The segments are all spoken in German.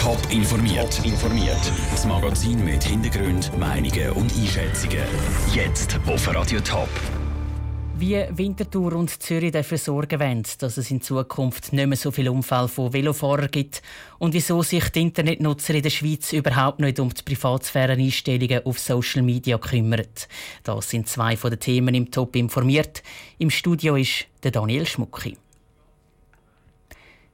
Top informiert. informiert. Das Magazin mit Hintergrund, Meinungen und Einschätzungen. Jetzt auf Radio Top. Wie Winterthur und Zürich dafür sorgen wollen, dass es in Zukunft nicht mehr so viele Unfälle von Velofahrern gibt und wieso sich die Internetnutzer in der Schweiz überhaupt nicht um die Privatsphäre-Einstellungen auf Social Media kümmern. Das sind zwei von den Themen im Top informiert. Im Studio ist der Daniel Schmucki.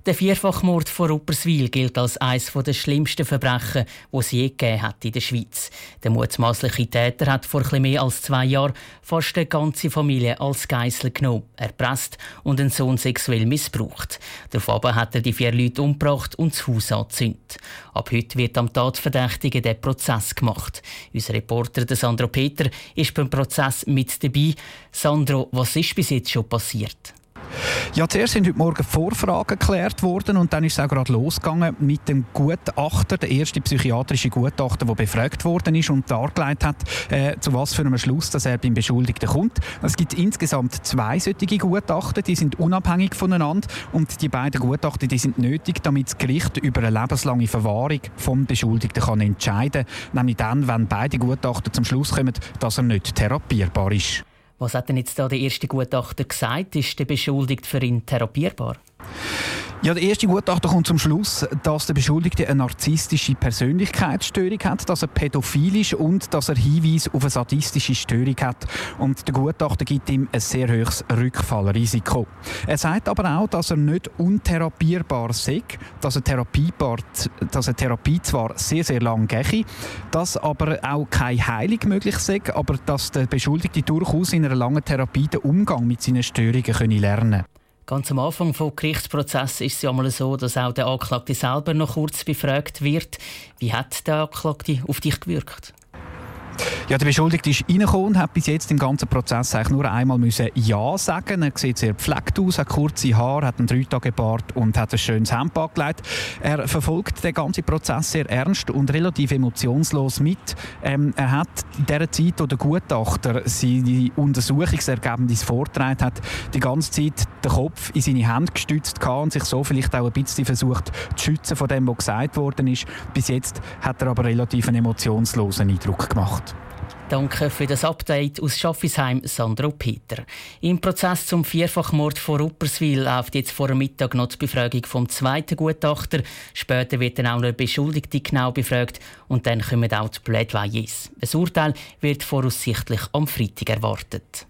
Der Vierfachmord von Rupperswil gilt als eines der schlimmsten Verbrechen, die es je gegeben hat in der Schweiz. Der mutmaßliche Täter hat vor etwas mehr als zwei Jahren fast eine ganze Familie als Geisel genommen, erpresst und einen Sohn sexuell missbraucht. Daraufhin hat er die vier Leute umgebracht und das Haus angezündet. Ab heute wird am Tatverdächtigen der Prozess gemacht. Unser Reporter Sandro Peter ist beim Prozess mit dabei. Sandro, was ist bis jetzt schon passiert? Ja, zuerst sind heute Morgen Vorfragen geklärt worden und dann ist es auch gerade losgegangen mit dem Gutachter, der erste psychiatrische Gutachter, der befragt worden ist und dargelegt hat, äh, zu was für einem Schluss dass er beim Beschuldigten kommt. Es gibt insgesamt zwei solche Gutachter, die sind unabhängig voneinander und die beiden Gutachter die sind nötig, damit das Gericht über eine lebenslange Verwahrung vom Beschuldigten kann entscheiden kann, nämlich dann, wenn beide Gutachter zum Schluss kommen, dass er nicht therapierbar ist. Was hat denn jetzt da der erste Gutachter gesagt? Ist der Beschuldigte für ihn therapierbar? Ja, der erste Gutachter kommt zum Schluss, dass der Beschuldigte eine narzisstische Persönlichkeitsstörung hat, dass er pädophil ist und dass er Hinweise auf eine sadistische Störung hat. Und der Gutachter gibt ihm ein sehr hohes Rückfallrisiko. Er sagt aber auch, dass er nicht untherapierbar sei, dass eine Therapie, dass eine Therapie zwar sehr, sehr lang gehe, dass aber auch keine Heilung möglich sei, aber dass der Beschuldigte durchaus in einer langen Therapie den Umgang mit seinen Störungen lernen könne. Ganz am Anfang des Gerichtsprozesses ist es ja mal so, dass auch der Anklagte selber noch kurz befragt wird. Wie hat der Anklagte auf dich gewirkt? Ja, der Beschuldigte ist reingekommen und hat bis jetzt im ganzen Prozess eigentlich nur einmal müssen Ja sagen. Er sieht sehr gepflegt aus, hat kurze Haare, hat einen Dreitagebart und hat ein schönes Hemd angelegt. Er verfolgt den ganzen Prozess sehr ernst und relativ emotionslos mit. Ähm, er hat in der Zeit, wo der Gutachter seine Untersuchungsergebnisse vortragen hat, die ganze Zeit den Kopf in seine Hände gestützt und sich so vielleicht auch ein bisschen versucht zu schützen von dem, was gesagt worden ist. Bis jetzt hat er aber relativ einen emotionslosen Eindruck gemacht. Danke für das Update aus Schaffisheim, Sandro Peter. Im Prozess zum Vierfachmord vor Rupperswil läuft jetzt vor dem Mittag noch die Befragung vom zweiten Gutachter. Später wird dann auch noch der Beschuldigte genau befragt und dann kommen auch die Plädoyers. Ein Urteil wird voraussichtlich am Freitag erwartet.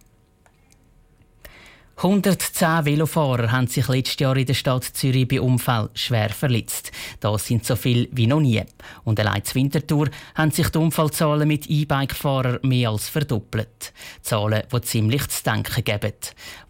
110 Velofahrer haben sich letztes Jahr in der Stadt Zürich bei Unfall schwer verletzt. Das sind so viel wie noch nie. Und allein zur Wintertour haben sich die Unfallzahlen mit E-Bike-Fahrern mehr als verdoppelt. Zahlen, die ziemlich zu denken geben.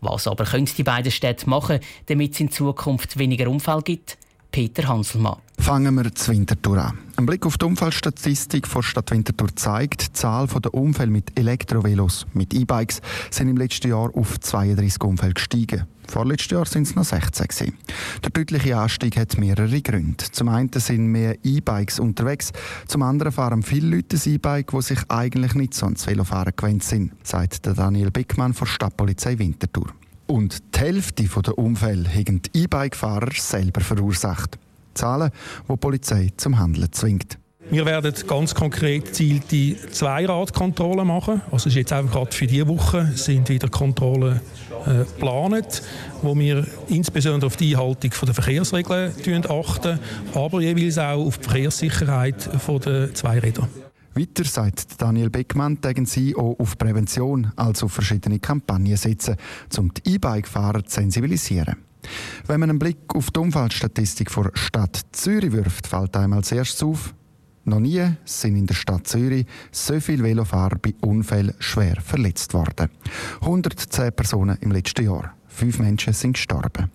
Was aber können die beiden Städte machen, damit es in Zukunft weniger Unfall gibt? Peter Hanselmann. Fangen wir zu Winterthur an. Ein Blick auf die Unfallstatistik von Stadt Winterthur zeigt, die Zahl der Unfälle mit Elektrovelos, mit E-Bikes, sind im letzten Jahr auf 32 Unfälle gestiegen. Vorletztes Jahr sind es noch 16 gewesen. Der deutliche Anstieg hat mehrere Gründe. Zum einen sind mehr E-Bikes unterwegs, zum anderen fahren viele Leute ein E-Bike, die sich eigentlich nicht so ans Velofahren gewöhnt sind, sagt Daniel Bickmann von Stadtpolizei Winterthur. Und die Hälfte der Unfälle haben die E-Bike-Fahrer selber verursacht. Zahlen, die die Polizei zum Handeln zwingt. Wir werden ganz konkret gezielte Zweiradkontrollen machen. Also ist jetzt einfach gerade für diese Woche sind wieder Kontrollen äh, geplant, wo wir insbesondere auf die Einhaltung der Verkehrsregeln achten, aber jeweils auch auf die Verkehrssicherheit der Zweiräder. Weiter sagt Daniel Beckmann, dass sie auch auf Prävention, also auf verschiedene Kampagnen setzen, um die E-Bike-Fahrer zu sensibilisieren. Wenn man einen Blick auf die Unfallstatistik der Stadt Zürich wirft, fällt einem als erstes auf, noch nie sind in der Stadt Zürich so viele Velofahrer bei Unfällen schwer verletzt worden. 110 Personen im letzten Jahr. Fünf Menschen sind gestorben.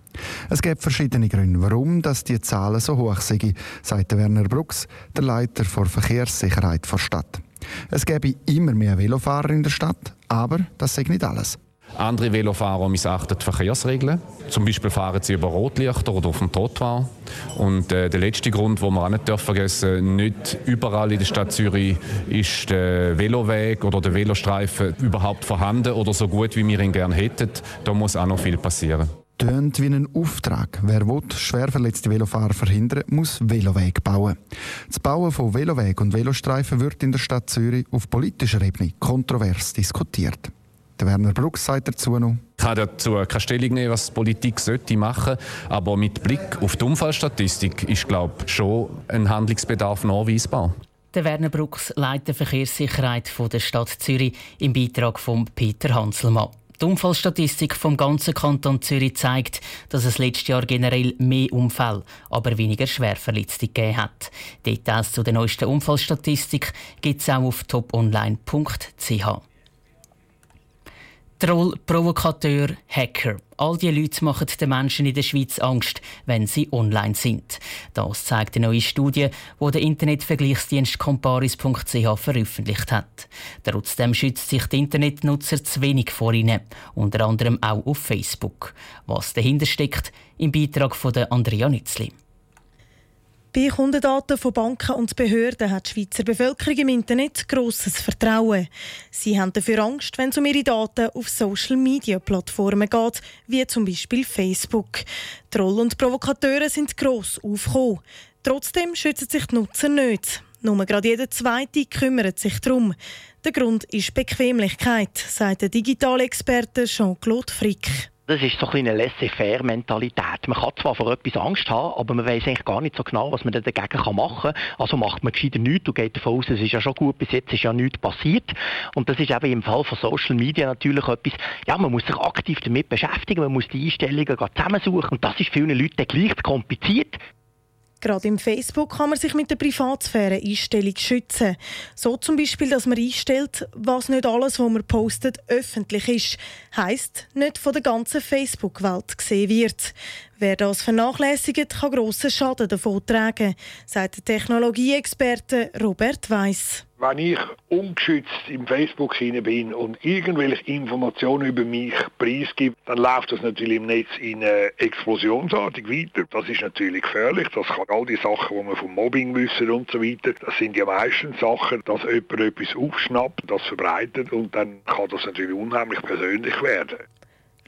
Es gibt verschiedene Gründe, warum dass die Zahlen so hoch sind, sagt Werner Brooks, der Leiter der Verkehrssicherheit der Stadt. Es gäbe immer mehr Velofahrer in der Stadt, aber das sagt nicht alles. Andere Velofahrer missachten die Verkehrsregeln. Zum Beispiel fahren sie über Rotlichter oder auf dem Trottoir. Und äh, der letzte Grund, den wir auch nicht vergessen nicht überall in der Stadt Zürich ist der Veloweg oder der Velostreifen überhaupt vorhanden oder so gut, wie wir ihn gerne hätten. Da muss auch noch viel passieren. tönt wie ein Auftrag. Wer will, schwer Velofahrer verhindern, muss Veloweg bauen. Das Bauen von Veloweg und Velostreifen wird in der Stadt Zürich auf politischer Ebene kontrovers diskutiert. Der Werner Brooks sagt dazu noch. Ich kann dazu keine Stellung nehmen, was die Politik sollte machen aber mit Blick auf die Unfallstatistik ist, glaube ich, schon ein Handlungsbedarf nachweisbar. Der Werner Brooks leitet Verkehrssicherheit der Stadt Zürich im Beitrag von Peter Hanselmann. Die Unfallstatistik vom ganzen Kanton Zürich zeigt, dass es letztes Jahr generell mehr Unfälle, aber weniger Schwerverletzte gegeben hat. Details zu der neuesten Unfallstatistik gibt es auch auf toponline.ch. Troll, Provokateur, Hacker. All diese Leute machen den Menschen in der Schweiz Angst, wenn sie online sind. Das zeigt eine neue Studie, die der Internetvergleichsdienst comparis.ch veröffentlicht hat. Trotzdem schützt sich der Internetnutzer zu wenig vor ihnen, unter anderem auch auf Facebook. Was dahinter steckt, im Beitrag von Andrea Nützli. Bei Kundendaten von Banken und Behörden hat die Schweizer Bevölkerung im Internet grosses Vertrauen. Sie haben dafür Angst, wenn es um ihre Daten auf Social-Media-Plattformen geht, wie zum Beispiel Facebook. Troll und Provokateure sind gross aufgekommen. Trotzdem schützen sich die Nutzer nicht. Nur gerade jeder Zweite kümmert sich darum. Der Grund ist Bequemlichkeit, sagt der digitale Experte Jean-Claude Frick. Das ist so ein eine Laissez-faire-Mentalität. Man kann zwar vor etwas Angst haben, aber man weiß eigentlich gar nicht so genau, was man dagegen machen kann. Also macht man gescheiter nichts und geht davon aus, es ist ja schon gut, bis jetzt ist ja nichts passiert. Und das ist eben im Fall von Social Media natürlich etwas, ja, man muss sich aktiv damit beschäftigen, man muss die Einstellungen zusammensuchen und das ist vielen Leuten gleich kompliziert. Gerade im Facebook kann man sich mit der Privatsphäre-Einstellung schützen. So zum Beispiel, dass man einstellt, was nicht alles, was man postet, öffentlich ist. Heißt, nicht von der ganzen Facebook-Welt gesehen wird. Wer das vernachlässigt, kann grossen Schaden davon tragen, sagt der Technologieexperte Robert Weiss. Wenn ich ungeschützt im Facebook hinein bin und irgendwelche Informationen über mich preisgebe, dann läuft das natürlich im Netz in äh, explosionsartig weiter. Das ist natürlich gefährlich. Das kann all die Sachen, die man vom Mobbing wissen und so weiter, das sind ja meistens Sachen, dass jemand etwas aufschnappt, das verbreitet und dann kann das natürlich unheimlich persönlich werden.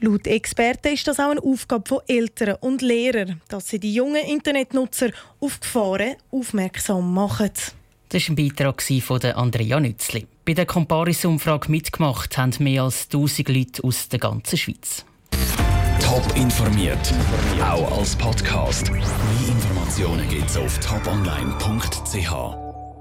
Laut Experten ist das auch eine Aufgabe von Eltern und Lehrern, dass sie die jungen Internetnutzer auf Gefahren aufmerksam machen. Das war ein Beitrag von Andrea Nützli. Bei der Comparis-Umfrage mitgemacht haben mehr als 1000 Leute aus der ganzen Schweiz. Top informiert, auch als Podcast. Mehr Informationen gibt es auf toponline.ch.